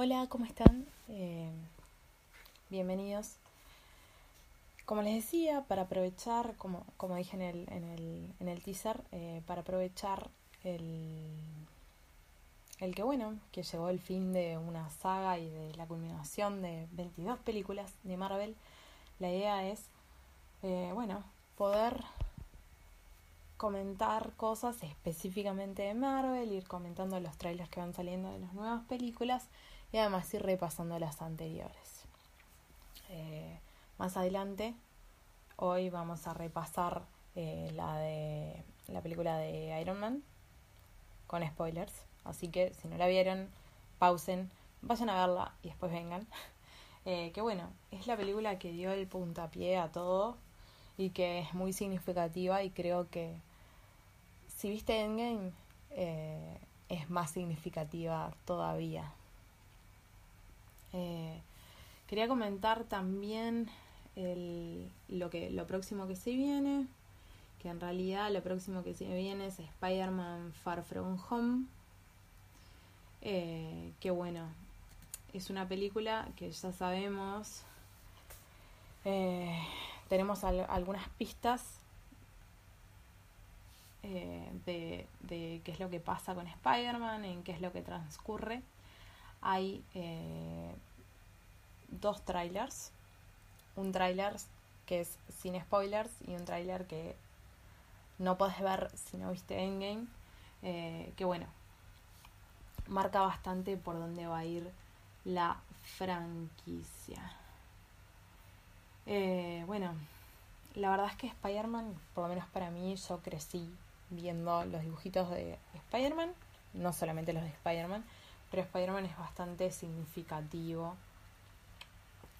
Hola, ¿cómo están? Eh, bienvenidos. Como les decía, para aprovechar, como, como dije en el, en el, en el teaser, eh, para aprovechar el, el que, bueno, que llegó el fin de una saga y de la culminación de 22 películas de Marvel, la idea es, eh, bueno, poder comentar cosas específicamente de Marvel, ir comentando los trailers que van saliendo de las nuevas películas y además ir repasando las anteriores. Eh, más adelante, hoy vamos a repasar eh, la de la película de Iron Man con spoilers, así que si no la vieron, pausen, vayan a verla y después vengan. Eh, que bueno, es la película que dio el puntapié a todo y que es muy significativa y creo que si viste Endgame es más significativa todavía. Eh, quería comentar también lo, que, lo próximo que se viene, que en realidad lo próximo que se viene es Spider-Man Far From Home, eh, que bueno, es una película que ya sabemos, eh, tenemos algunas pistas de, de, qué es lo que pasa con Spider-Man, en qué es lo que transcurre hay eh, dos trailers. Un trailer que es sin spoilers y un trailer que no puedes ver si no viste Endgame. Eh, que bueno, marca bastante por dónde va a ir la franquicia. Eh, bueno, la verdad es que Spider-Man, por lo menos para mí, yo crecí viendo los dibujitos de Spider-Man, no solamente los de Spider-Man, pero Spider-Man es bastante significativo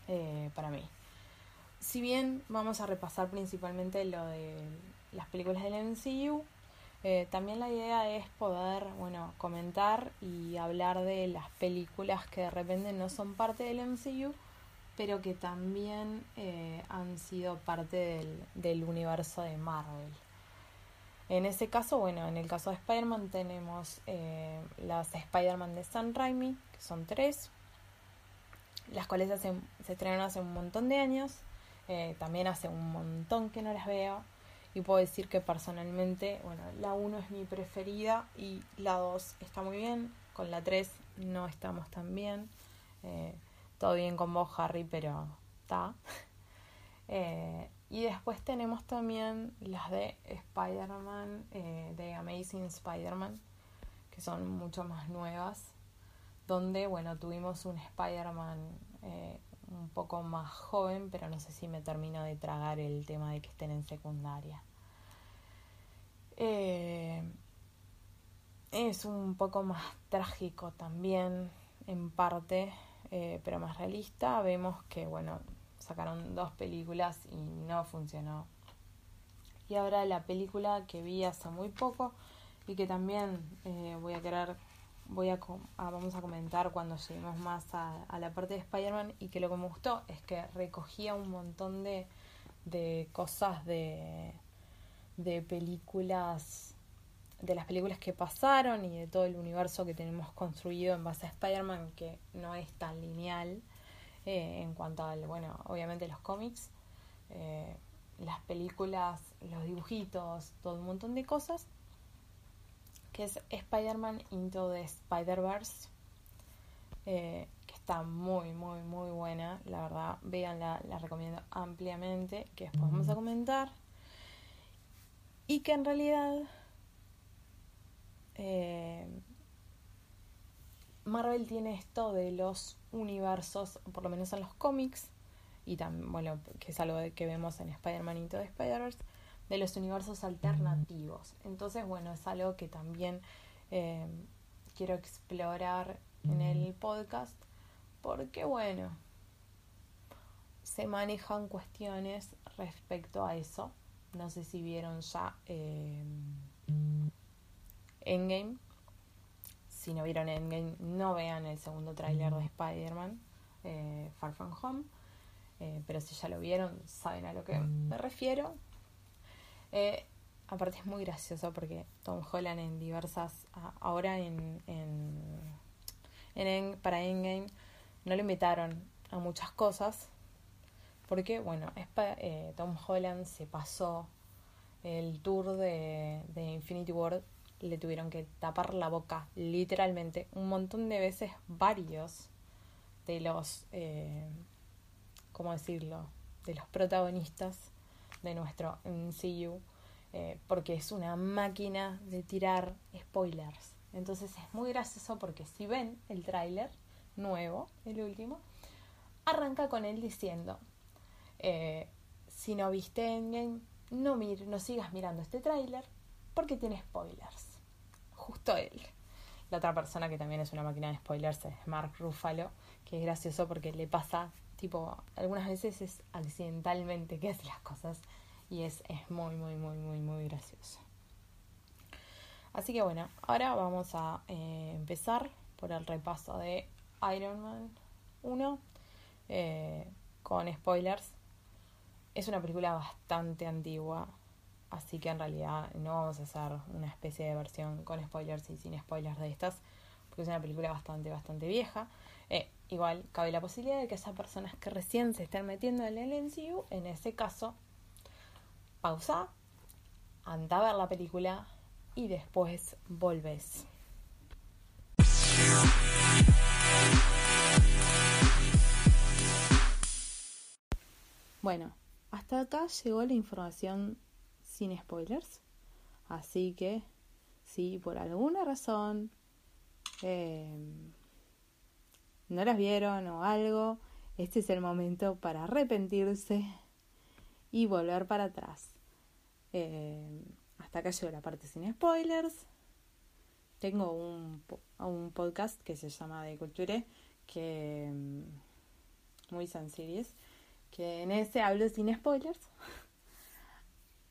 eh, para mí. Si bien vamos a repasar principalmente lo de las películas del MCU, eh, también la idea es poder, bueno, comentar y hablar de las películas que de repente no son parte del MCU, pero que también eh, han sido parte del, del universo de Marvel. En ese caso, bueno, en el caso de Spider-Man tenemos eh, las Spider-Man de Sam Raimi, que son tres, las cuales se estrenaron hace un montón de años, eh, también hace un montón que no las veo, y puedo decir que personalmente, bueno, la 1 es mi preferida y la 2 está muy bien, con la 3 no estamos tan bien, eh, todo bien con vos Harry, pero está. Y después tenemos también las de Spider-Man, eh, de Amazing Spider-Man, que son mucho más nuevas, donde, bueno, tuvimos un Spider-Man eh, un poco más joven, pero no sé si me termino de tragar el tema de que estén en secundaria. Eh, es un poco más trágico también, en parte, pero más realista. Vemos que, bueno, sacaron dos películas y no funcionó. Y ahora la película que vi hace muy poco y que también eh, voy a querer, voy a, ah, vamos a comentar cuando lleguemos más a, la parte de Spider-Man y que lo que me gustó es que recogía un montón de, de cosas de, de películas de las películas que pasaron y de todo el universo que tenemos construido en base a Spider-Man que no es tan lineal eh, en cuanto al, bueno, obviamente los cómics, eh, las películas, los dibujitos, todo un montón de cosas, que es Spider-Man Into the Spider-Verse, eh, que está muy, muy, muy buena, la verdad, véanla, la recomiendo ampliamente, que después vamos a comentar, y que en realidad Marvel tiene esto de los universos, por lo menos en los cómics, y también, bueno, que es algo que vemos en Spider-Man y todo Spider-Verse, de los universos alternativos. Entonces, bueno, es algo que también eh, quiero explorar en el podcast porque bueno, se manejan cuestiones respecto a eso. No sé si vieron ya eh, Endgame. Si no vieron Endgame, no vean el segundo tráiler de Spider-Man, eh, Far From Home. Eh, pero si ya lo vieron, saben a lo que me refiero. aparte es muy gracioso porque Tom Holland en diversas... Ahora en, en, en para Endgame no lo invitaron a muchas cosas porque, bueno, eh, Tom Holland se pasó el tour de, Infinity World, le tuvieron que tapar la boca, literalmente, un montón de veces, varios de los, eh, ¿cómo decirlo?, de los protagonistas de nuestro MCU, eh, porque es una máquina de tirar spoilers. Entonces es muy gracioso porque si ven el tráiler nuevo, el último, arranca con él diciendo, eh, si no viste Endgame, no, mir no sigas mirando este tráiler porque tiene spoilers. Justo él. La otra persona que también es una máquina de spoilers es Mark Ruffalo, que es gracioso porque le pasa, tipo, algunas veces es accidentalmente que hace las cosas y es, es muy, muy, muy, muy, muy gracioso. Así que bueno, ahora vamos a eh, empezar por el repaso de Iron Man 1 eh, con spoilers es una película bastante antigua, así que en realidad no vamos a hacer una especie de versión con spoilers y sin spoilers de estas, porque es una película bastante, bastante vieja. Eh, igual cabe la posibilidad de que esas personas que recién se estén metiendo en el MCU, en ese caso, pausa, anda a ver la película y después volvés. Bueno, hasta acá llegó la información sin spoilers. Así que si por alguna razón em, no las vieron o algo, este es el momento para arrepentirse y volver para atrás. Em, hasta acá llegó la parte sin spoilers. Tengo un, un podcast que se llama De Culture, que em, muy sencillo que en ese hablo sin spoilers.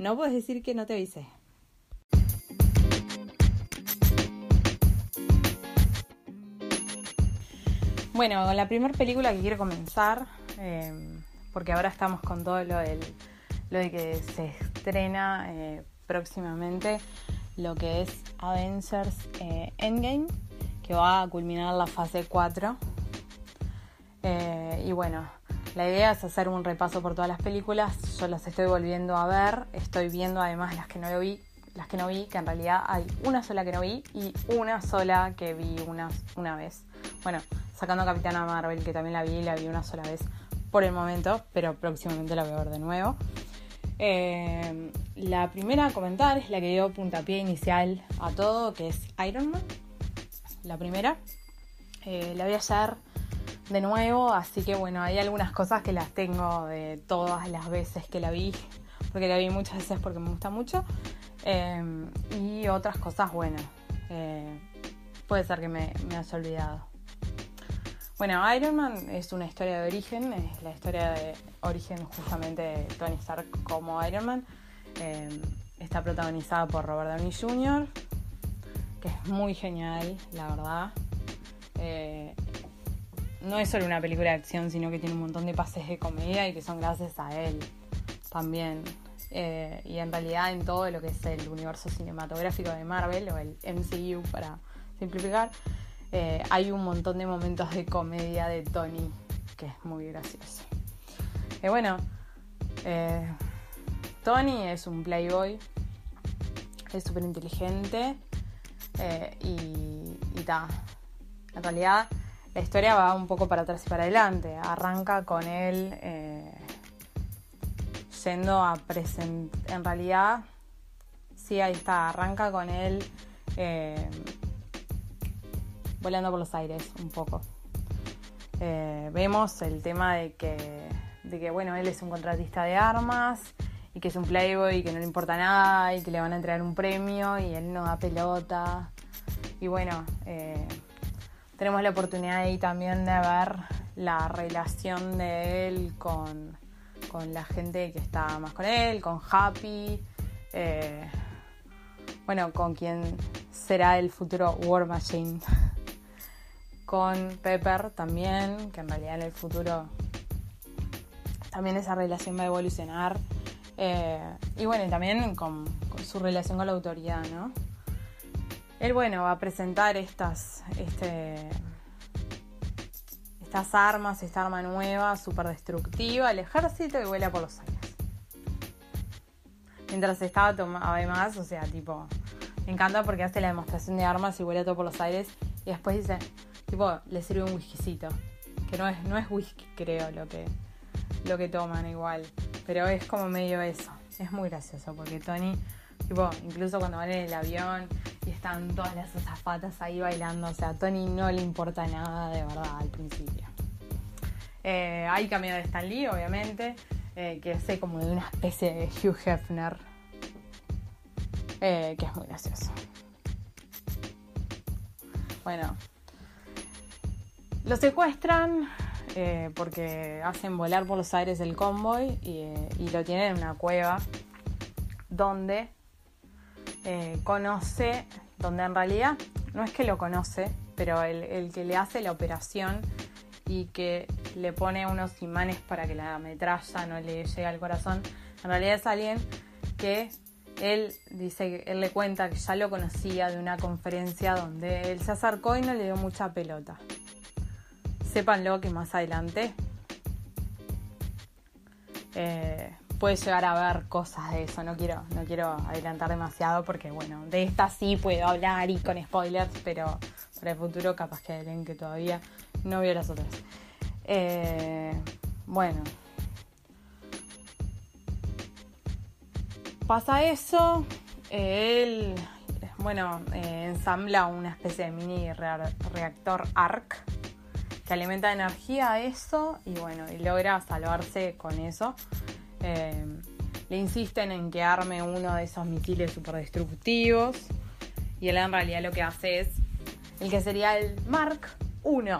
No puedes decir que no te avisé. Bueno, la primera película que quiero comenzar, em, porque ahora estamos con todo lo, del, lo de que se estrena eh, próximamente lo que es Avengers eh, Endgame, que va a culminar la fase 4. Eh, y bueno, la idea es hacer un repaso por todas las películas. Yo las estoy volviendo a ver. Estoy viendo además las que no vi, las que no vi, que en realidad hay una sola que no vi y una sola que vi una, una vez. Bueno, sacando Capitana Marvel, que también la vi, la vi una sola vez por el momento, pero próximamente la voy a ver de nuevo. Eh, la primera a comentar es la que dio puntapié inicial a todo, que es Iron Man. La primera. Eh, la voy a hacer de nuevo, así que bueno, hay algunas cosas que las tengo de todas las veces que la vi, porque la vi muchas veces porque me gusta mucho, em, y otras cosas, bueno, eh, puede ser que me, me haya olvidado. Bueno, Iron Man es una historia de origen, es la historia de origen justamente de Tony Stark como Iron Man. Em, está protagonizada por Robert Downey Jr., que es muy genial, la verdad. Eh, no es solo una película de acción, sino que tiene un montón de pases de comedia y que son gracias a él también. Eh, y en realidad en todo lo que es el universo cinematográfico de Marvel o el MCU para simplificar, eh, hay un montón de momentos de comedia de Tony que es muy gracioso. Y bueno, eh, Tony es un playboy, es súper inteligente y, y En realidad la historia va un poco para atrás y para adelante. Arranca con él eh, yendo a presentar. En realidad, sí, ahí está. Arranca con él eh, volando por los aires un poco. Eh, vemos el tema de que, de que, bueno, él es un contratista de armas y que es un playboy y que no le importa nada y que le van a entregar un premio y él no da pelota. Y bueno, eh, tenemos la oportunidad ahí también de ver la relación de él con, la gente que está más con él, con Happy, eh, bueno, con quien será el futuro War Machine, con Pepper también, que en realidad en el futuro también esa relación va a evolucionar. Eh, y bueno, también con, con, su relación con la autoridad, ¿no? Él, bueno, va a presentar estas, este, estas armas, esta arma nueva, súper destructiva, el ejército y vuela por los aires. Mientras estaba tomando, además, o sea, tipo, me encanta porque hace la demostración de armas y vuela todo por los aires y después dice, tipo, le sirve un whiskycito, que no es, no es whisky, creo, lo que, lo que toman igual, pero es como medio eso. Es muy gracioso porque Tony Tipo, incluso cuando van en el avión y están todas las azafatas ahí bailando, o sea, a Tony no le importa nada de verdad al principio. Eh, hay cameo de Stan Lee, obviamente, eh, que hace como de una especie de Hugh Hefner, eh, que es muy gracioso. Bueno, lo secuestran porque hacen volar por los aires el convoy y, y lo tienen en una cueva donde eh, conoce, donde en realidad no es que lo conoce, pero el, que le hace la operación y que le pone unos imanes para que la metralla no le llegue al corazón, en realidad es alguien que él dice, él le cuenta que ya lo conocía de una conferencia donde él se acercó y no le dio mucha pelota. Sépanlo que más adelante eh, puede llegar a ver cosas de eso. No quiero, no quiero adelantar demasiado porque, bueno, de esta sí puedo hablar y con spoilers, pero para el futuro capaz que alguien que todavía no vio las otras. Eh, bueno. Pasa eso, él, bueno, eh, ensambla una especie de mini reactor ARC que alimenta energía a eso y bueno, y logra salvarse con eso. Eh, le insisten en que arme uno de esos misiles super destructivos. Y él en realidad lo que hace es el que sería el Mark I,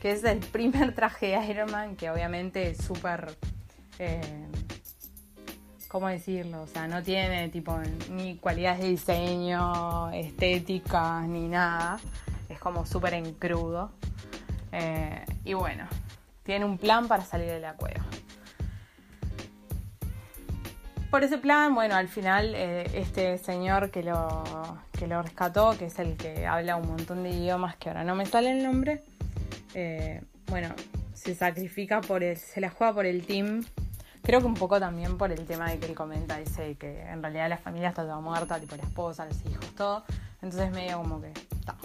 que es el primer traje de Iron Man, que obviamente es súper... Eh, ¿Cómo decirlo? O sea, no tiene tipo ni cualidades de diseño, estética, ni nada. Es como súper en crudo. Eh, y bueno, tiene un plan para salir de la cueva por ese plan, bueno, al final eh, este señor que lo, que lo rescató, que es el que habla un montón de idiomas que ahora no me sale el nombre, eh, bueno, se sacrifica por el, se la juega por el team. Creo que un poco también por el tema de que él comenta, dice que en realidad la familia está toda muerta, tipo la esposa, los hijos, todo. Entonces medio como que está.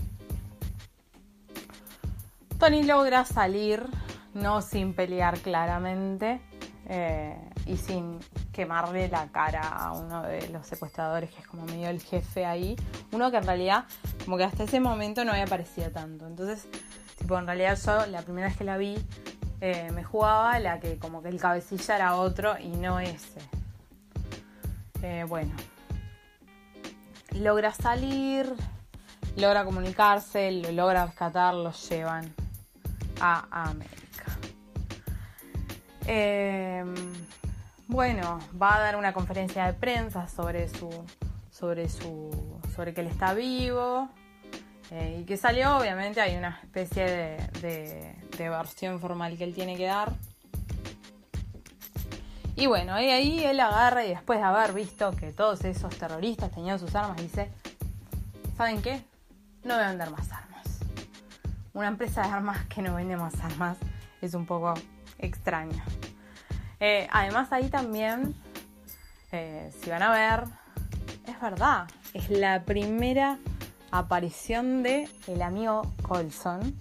Tony logra salir, no sin pelear claramente, eh, y sin quemarle la cara a uno de los secuestradores que es como medio el jefe ahí. Uno que en realidad como que hasta ese momento no había aparecido tanto. Entonces, tipo, en realidad yo la primera vez que la vi eh, me jugaba la que como que el cabecilla era otro y no ese. Eh, bueno. Logra salir, logra comunicarse, lo logra rescatar, lo llevan a América. Eh, bueno, va a dar una conferencia de prensa sobre su. sobre su. sobre que él está vivo. Eh, y que salió, obviamente, hay una especie de, de, versión formal que él tiene que dar. Y bueno, y ahí él agarra y después de haber visto que todos esos terroristas tenían sus armas, dice, ¿saben qué? No voy a vender más armas. Una empresa de armas que no vende más armas es un poco extraño. Eh, además ahí también, eh, si van a ver, es verdad, es la primera aparición de el amigo Colson,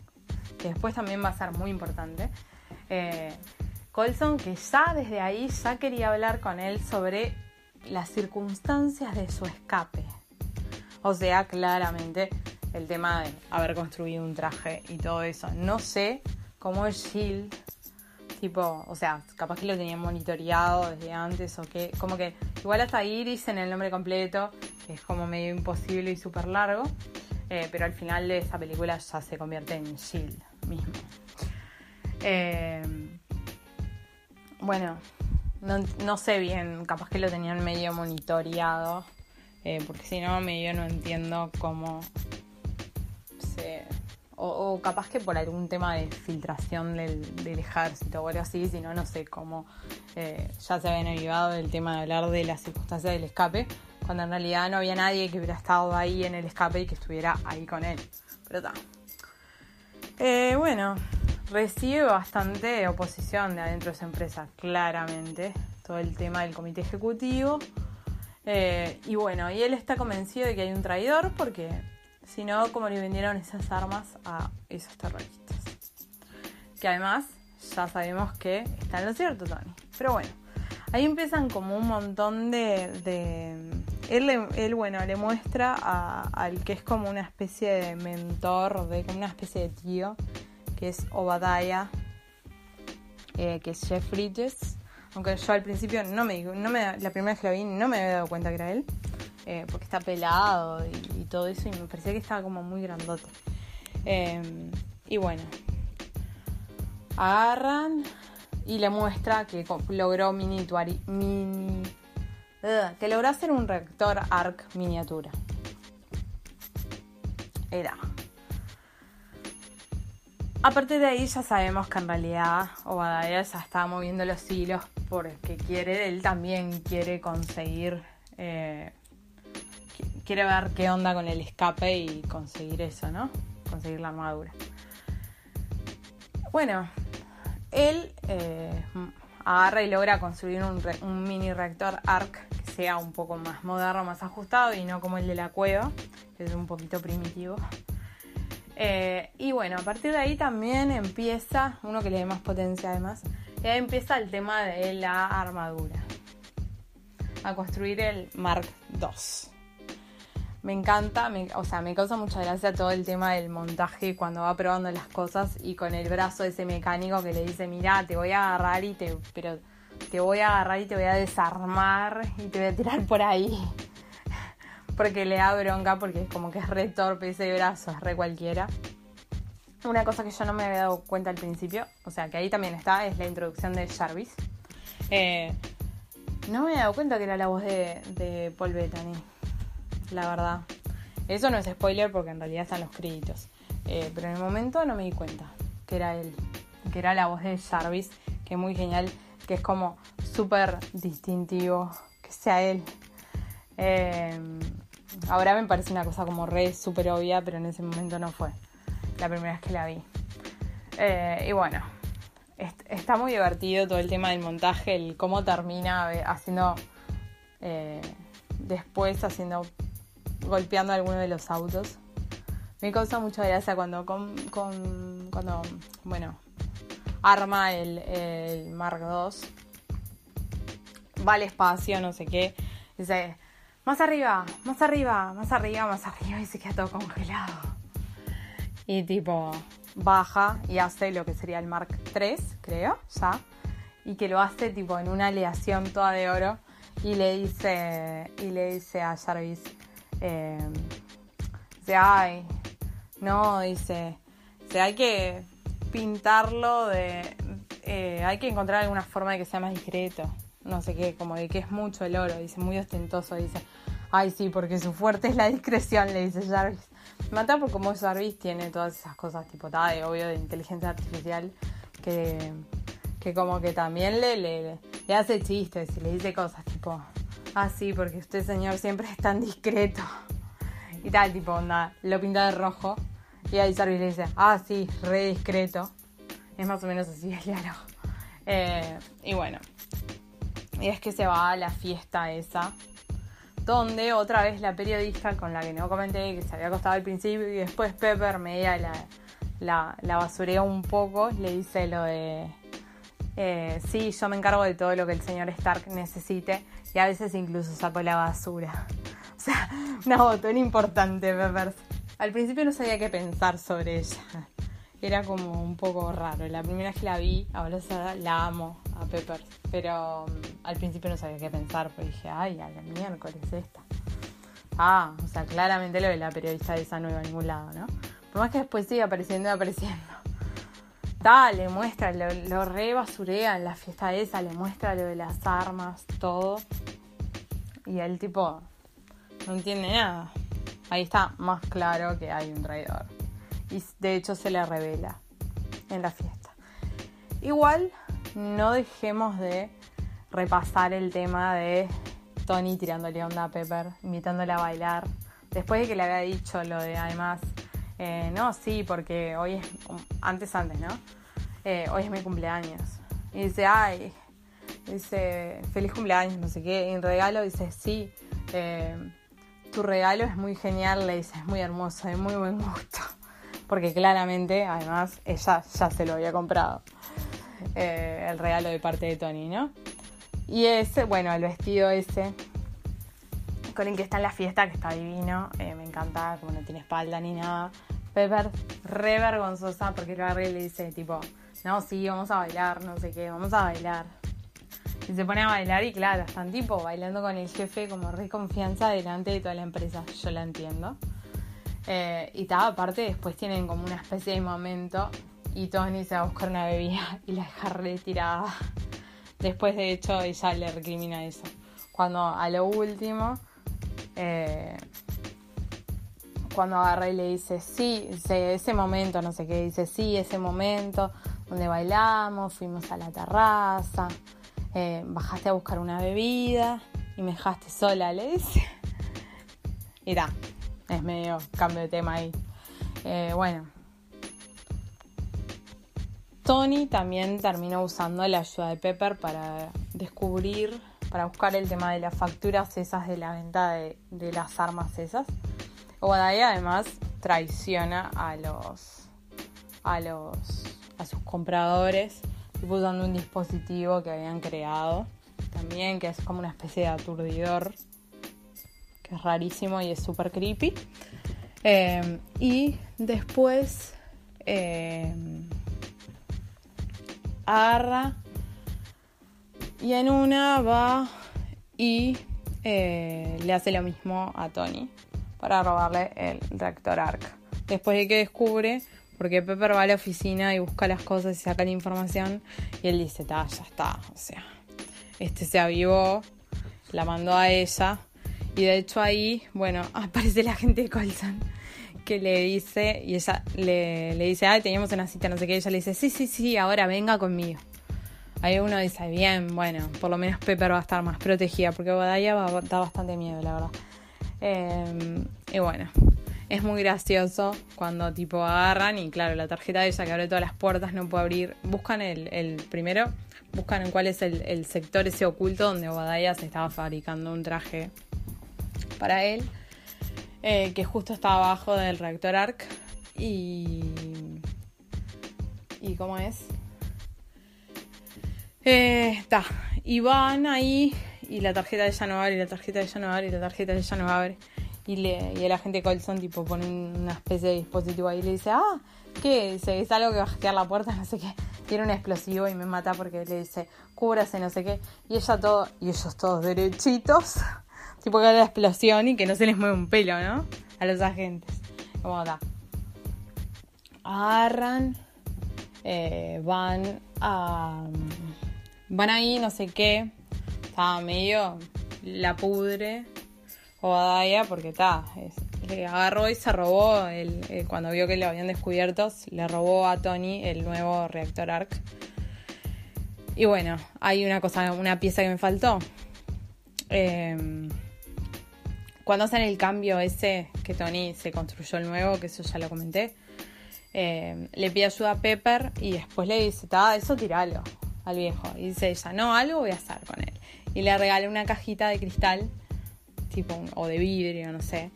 que después también va a ser muy importante. Eh, Colson, que ya desde ahí ya quería hablar con él sobre las circunstancias de su escape. O sea, claramente el tema de haber construido un traje y todo eso. No sé cómo Shield, tipo, o sea, capaz que lo tenían monitoreado desde antes o que, como que igual hasta Iris en el nombre completo, que es como medio imposible y súper largo, eh, pero al final de esa película ya se convierte en Shield mismo. Eh, bueno, no, sé bien, capaz que lo tenían medio monitoreado, eh, porque si no, medio no entiendo cómo se... O, capaz que por algún tema de filtración del, ejército o algo así, si no, no sé cómo eh, ya se habían avivado el tema de hablar de las circunstancias del escape, cuando en realidad no había nadie que hubiera estado ahí en el escape y que estuviera ahí con él. Pero está. Eh, bueno, recibe bastante oposición de adentro de esa empresa, claramente. Todo el tema del comité ejecutivo. Eh, y bueno, y él está convencido de que hay un traidor porque si no, ¿cómo le vendieron esas armas a esos terroristas? Que además ya sabemos que está en lo cierto, Tony. Pero bueno, ahí empiezan como un montón de... Él, él, bueno, le muestra al que es como una especie de mentor, de como una especie de tío, que es Obadiah, eh, que es Jeff Bridges. Aunque yo al principio no me, no me la primera vez que lo vi no me había dado cuenta que era él, eh, porque está pelado y, todo eso, y me parecía que estaba como muy grandote. Em, y bueno, agarran y le muestra que logró mini, mini que logró hacer un reactor ARC miniatura. Era a partir de ahí ya sabemos que en realidad Obadiah ya está moviendo los hilos porque quiere, él también quiere conseguir, eh, quiere ver qué onda con el escape y conseguir eso, ¿no? Conseguir la armadura. Bueno, él eh, agarra y logra construir un, mini reactor ARC que sea un poco más moderno, más ajustado y no como el de la cueva, que es un poquito primitivo. Eh, y bueno, a partir de ahí también empieza, uno que le dé más potencia además, y ahí empieza el tema de la armadura. A construir el Mark II. Me encanta, o sea, me causa mucha gracia todo el tema del montaje cuando va probando las cosas y con el brazo de ese mecánico que le dice, mira, te voy a agarrar y te, pero te voy a agarrar y te voy a desarmar y te voy a tirar por ahí porque le da bronca, porque es como que es re torpe ese brazo, es re cualquiera. Una cosa que yo no me había dado cuenta al principio, o sea que ahí también está, es la introducción de Jarvis. Eh, no me había dado cuenta que era la voz de, Paul Bettany, la verdad. Eso no es spoiler porque en realidad están los créditos. Eh, pero en el momento no me di cuenta que era él, que era la voz de Jarvis, que es muy genial, que es como súper distintivo que sea él. Eh, Ahora me parece una cosa como re súper obvia, pero en ese momento no fue la primera vez que la vi. Eh, y bueno, está muy divertido todo el tema del montaje, el cómo termina haciendo, después haciendo, golpeando alguno de los autos. Me causa mucha gracia cuando, con, cuando bueno, arma el, el Mark II, va al espacio, no sé qué, dice más arriba, más arriba, más arriba, más arriba y se queda todo congelado. Y tipo, baja y hace lo que sería el Mark III, creo, ya. Y que lo hace tipo en una aleación toda de oro. Y le dice, y le dice a Jarvis, eh, dice, ay, no, dice, dice, hay que pintarlo de, eh, hay que encontrar alguna forma de que sea más discreto no sé qué, como de que es mucho el oro, dice, muy ostentoso, dice, ay sí, porque su fuerte es la discreción, le dice Jarvis. mata por como Jarvis tiene todas esas cosas, tipo, tal, de obvio, de inteligencia artificial, que, que como que también le, le, le hace chistes y le dice cosas, tipo, ah sí, porque usted señor siempre es tan discreto. Y tal, tipo, onda, lo pinta de rojo. Y ahí Jarvis le dice, ah sí, re discreto. Es más o menos así el diálogo. Eh, y bueno, y es que se va a la fiesta esa, donde otra vez la periodista con la que no comenté, que se había acostado al principio, y después Pepper, media la, la, la un poco, le dice lo de, eh, sí, yo me encargo de todo lo que el señor Stark necesite y a veces incluso saco la basura. O sea, una botón importante, Pepper. Al principio no sabía qué pensar sobre ella. Era como un poco raro. La primera vez que la vi, ahora la amo a Pepper. Pero mm, al principio no sabía qué pensar, porque dije, ay, a la miércoles esta. Ah, o sea, claramente lo de la periodista de esa no iba a ningún lado, ¿no? Por más que después siga apareciendo y apareciendo. Dale, muestra, lo, lo re basurea en la fiesta esa, le muestra lo de las armas, todo. Y el tipo no entiende nada. Ahí está más claro que hay un traidor. Y de hecho se le revela en la fiesta. Igual no dejemos de repasar el tema de Tony tirándole onda a Pepper, invitándola a bailar. Después de que le había dicho lo de además, eh, no, sí, porque hoy es, antes, antes, ¿no? Eh, hoy es mi cumpleaños. Y dice, ay, dice, feliz cumpleaños, no sé qué. Y en regalo dice, sí, eh, tu regalo es muy genial, le dice, es muy hermoso, de muy buen gusto. Porque claramente, además, ella ya se lo había comprado. el regalo de parte de Tony, ¿no? Y ese, bueno, el vestido ese que está en la fiesta, que está divino, eh, me encanta, como no tiene espalda ni nada. Pepper, re vergonzosa, porque Carrie le dice, tipo, no, sí, vamos a bailar, no sé qué, vamos a bailar. Y se pone a bailar y claro, están tipo bailando con el jefe como re confianza delante de toda la empresa, yo la entiendo. Eh, y tal, aparte después tienen como una especie de momento y Tony se va a buscar una bebida y la deja retirada. Después, de hecho, ella le recrimina eso. Cuando a lo último, eh, cuando agarra y le dice, sí, ese momento, no sé qué, dice, sí, ese momento donde bailamos, fuimos a la terraza, eh, bajaste a buscar una bebida y me dejaste sola, le dice. Y da, es medio cambio de tema ahí. Eh, bueno, Tony también terminó usando la ayuda de Pepper para descubrir, para buscar el tema de las facturas esas de la venta de, las armas esas. Obadiah además traiciona a los a los a sus compradores usando un dispositivo que habían creado también que es como una especie de aturdidor que es rarísimo y es súper creepy eh, y después eh, agarra y en una va y eh, le hace lo mismo a Tony para robarle el reactor ARC. Después de que descubre, porque Pepper va a la oficina y busca las cosas y saca la información y él dice, ya está, o sea, este se avivó, la mandó a ella y de hecho ahí, bueno, aparece la gente de Colson que le dice, y ella le, le dice, ay, teníamos una cita, no sé qué, y ella le dice, sí, sí, sí, ahora venga conmigo. Ahí uno dice, bien, bueno, por lo menos Pepper va a estar más protegida, porque Badaya va, da bastante miedo, la verdad. Em, y bueno, es muy gracioso cuando tipo agarran y claro, la tarjeta de ella que abre todas las puertas no puede abrir. Buscan el, el primero, buscan en cuál es el, sector ese oculto donde Badaya se estaba fabricando un traje para él. Eh, que justo está abajo del reactor ARC. Y. ¿Y cómo es? Está. Eh, y van ahí. Y la tarjeta de ella no abre, y la tarjeta de ella no abre, y la tarjeta de ella no abre. Y, le, y el agente Colson, tipo, pone una especie de dispositivo ahí y le dice: Ah, ¿qué? Dice, es algo que va a hackear la puerta, no sé qué. Tiene un explosivo y me mata porque le dice: Cúbrase, no sé qué. Y ella todo. Y ellos todos derechitos tipo que la explosión y que no se les mueve un pelo, ¿no? A los agentes. Como acá. Agarran, eh, van a. Van ahí, no sé qué. Estaba medio la pudre. O Daya, porque está. Le agarró y se robó. El, cuando vio que lo habían descubierto, le robó a Tony el nuevo reactor ARC. Y bueno, hay una cosa, una pieza que me faltó. Eh, cuando hacen el cambio ese que Tony se construyó el nuevo, que eso ya lo comenté, eh, le pide ayuda a Pepper y después le dice, eso tiralo al viejo. Y dice ella, no, algo voy a hacer con él. Y le regala una cajita de cristal, tipo, o de vidrio, no sé,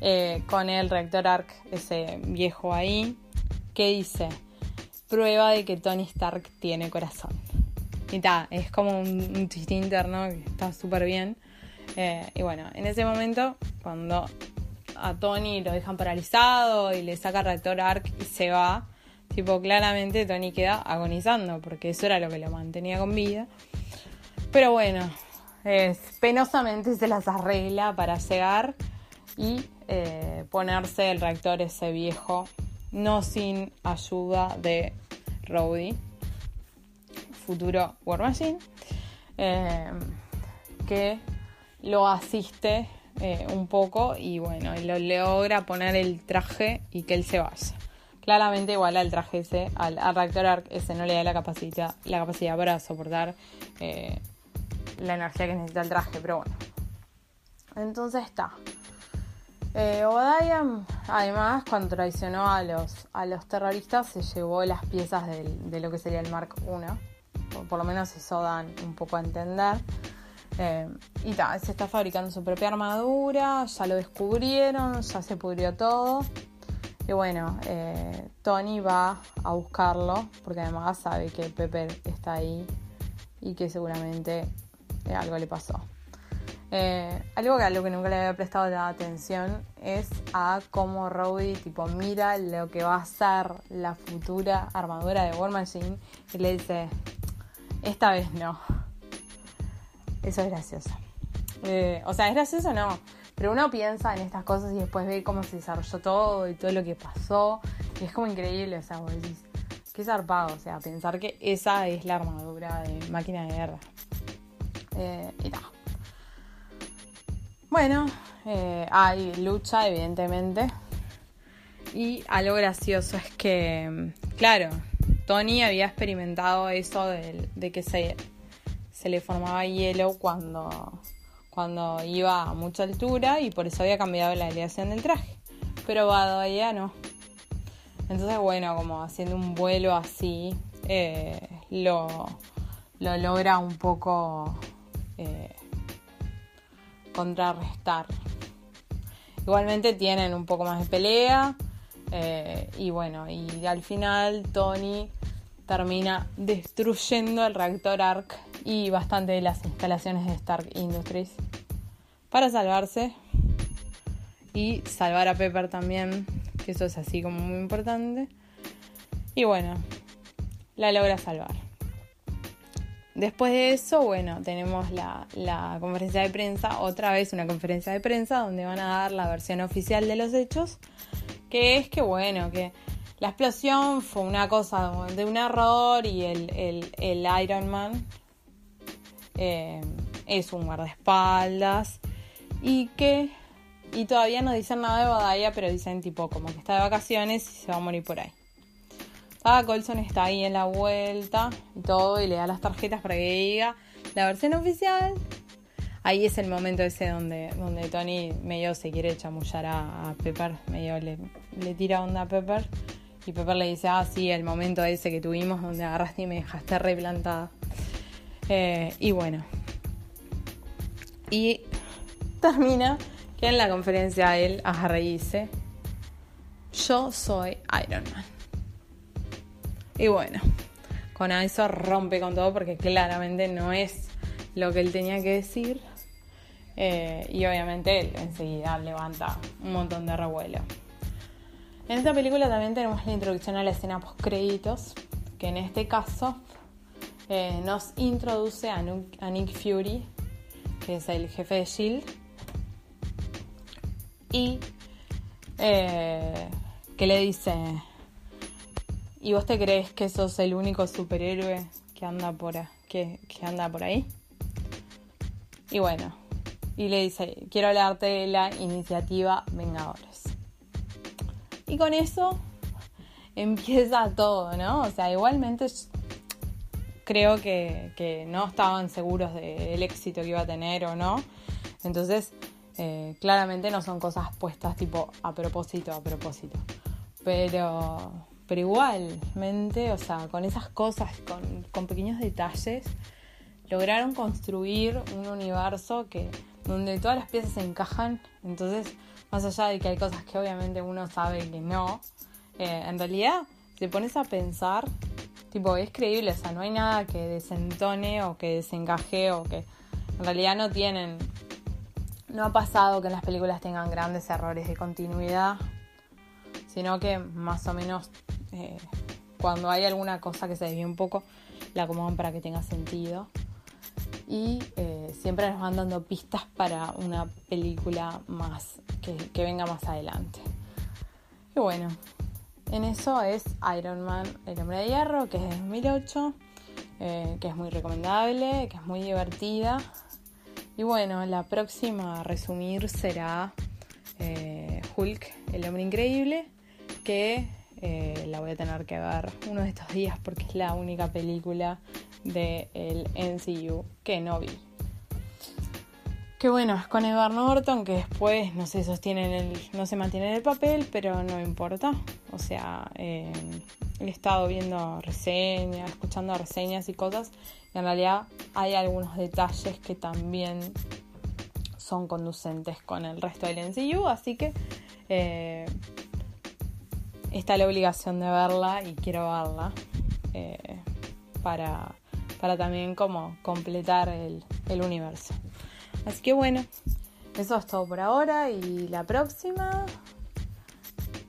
eh, con el reactor ARC, ese viejo ahí, que dice, prueba de que Tony Stark tiene corazón. Y está, es como un, un chiste interno que está súper bien. Eh, y bueno, en ese momento, cuando a Tony lo dejan paralizado y le saca el reactor ARC y se va, tipo, claramente Tony queda agonizando, porque eso era lo que lo mantenía con vida. Pero bueno, penosamente se las arregla para llegar y eh, ponerse el reactor ese viejo, no sin ayuda de Rowdy, futuro War Machine, eh, que lo asiste eh, un poco y bueno, lo logra poner el traje y que él se vaya. Claramente igual al traje ese, al, reactor ARC ese no le da la capacidad, la capacidad para soportar eh, la energía que necesita el traje, pero bueno. Entonces está. Eh, Obadiah, además, cuando traicionó a los, a los terroristas, se llevó las piezas de lo que sería el Mark I. Por, por lo menos eso dan un poco a entender. Eh, y ta, se está fabricando su propia armadura, ya lo descubrieron, ya se pudrió todo. Y bueno, eh, Tony va a buscarlo, porque además sabe que Pepper está ahí y que seguramente eh, algo le pasó. algo que lo que nunca le había prestado atención es a cómo Rowdy tipo mira lo que va a ser la futura armadura de War Machine y le dice, esta vez no. Eso es gracioso. Eh, o sea, es gracioso no, pero uno piensa en estas cosas y después ve cómo se desarrolló todo y todo lo que pasó. Y es como increíble, o sea, vos decís, qué zarpado, o sea, pensar que esa es la armadura de máquina de guerra. Eh, y tal. Bueno, eh, hay lucha, evidentemente. Y algo gracioso es que, claro, Tony había experimentado eso de que se se le formaba hielo cuando, cuando iba a mucha altura y por eso había cambiado la aleación del traje. Pero Badoya no. Entonces, bueno, como haciendo un vuelo así, eh, lo, lo, logra un poco eh, contrarrestar. Igualmente tienen un poco más de pelea. Eh, y bueno, y al final Tony termina destruyendo el reactor ARC y bastante de las instalaciones de Stark Industries para salvarse y salvar a Pepper también, que eso es así como muy importante. Y bueno, la logra salvar. Después de eso, bueno, tenemos la, la, conferencia de prensa, otra vez una conferencia de prensa donde van a dar la versión oficial de los hechos, que es que bueno, que la explosión fue una cosa de un error y el, el, el Iron Man eh, es un guardaespaldas y que y todavía no dicen nada de Badaya, pero dicen tipo como que está de vacaciones y se va a morir por ahí. Ah, Colson está ahí en la vuelta y todo y le da las tarjetas para que diga la versión oficial. Ahí es el momento ese donde, donde Tony medio se quiere chamullar a, Pepper, medio le, le, tira onda a Pepper. Y Pepper le dice, ah, sí, el momento ese que tuvimos donde agarraste y me dejaste replantada. Eh, y bueno. Y termina que en la conferencia él agarra y dice, yo soy Iron Man. Y bueno, con eso rompe con todo porque claramente no es lo que él tenía que decir. Eh, y obviamente él enseguida levanta un montón de revuelo. En esta película también tenemos la introducción a la escena post créditos, que en este caso eh, nos introduce a, Nick Fury, que es el jefe de Shield, y eh, que le dice, ¿y vos te crees que sos el único superhéroe que anda por, que, que anda por ahí? Y bueno, y le dice, quiero hablarte de la iniciativa Vengadores. Y con eso empieza todo, ¿no? O sea, igualmente creo que, no estaban seguros del éxito que iba a tener o no. Entonces, eh, claramente no son cosas puestas tipo a propósito, a propósito. Pero, pero igualmente, o sea, con esas cosas, con, con pequeños detalles, lograron construir un universo que donde todas las piezas se encajan. Entonces, más allá de que hay cosas que obviamente uno sabe que no, eh, en realidad si te pones a pensar, tipo, es creíble, o sea, no hay nada que desentone o que desencaje o que en realidad no tienen. No ha pasado que las películas tengan grandes errores de continuidad, sino que más o menos eh, cuando hay alguna cosa que se desvíe un poco, la acomodan para que tenga sentido. Y eh, siempre nos van dando pistas para una película más que, que venga más adelante. Y bueno, en eso es Iron Man, el hombre de hierro, que es de 2008, eh, que es muy recomendable, que es muy divertida. Y bueno, la próxima a resumir será eh, Hulk, el hombre increíble, que eh, la voy a tener que ver uno de estos días porque es la única película del NCU que no vi. Que bueno, es con Edward Norton, que después no se sostiene el, no se mantiene en el papel, pero no importa. O sea, eh, he estado viendo reseñas, escuchando reseñas y cosas, y en realidad hay algunos detalles que también son conducentes con el resto del NCU, así que eh, está la obligación de verla y quiero verla eh, para, para también como completar el, el universo. Así que bueno, eso es todo por ahora y la próxima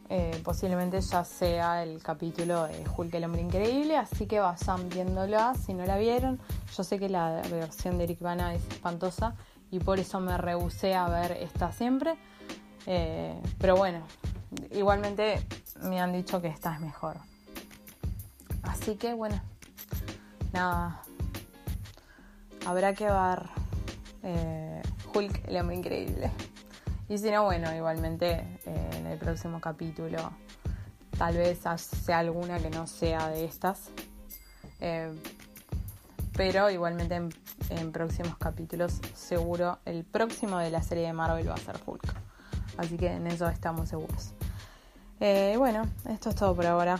eh, posiblemente ya sea el capítulo de Hulk el hombre increíble, así que vayan viéndola si no la vieron. Yo sé que la versión de Eric Bana es espantosa y por eso me rehusé a ver esta siempre. Eh, pero bueno, igualmente me han dicho que esta es mejor. Así que bueno, nada, habrá que ver eh, Hulk, el hombre increíble. Y si no, bueno, igualmente eh, en el próximo capítulo tal vez sea alguna que no sea de estas. Eh, pero igualmente en, próximos capítulos seguro el próximo de la serie de Marvel va a ser Hulk. Así que en eso estamos seguros. bueno, esto es todo por ahora.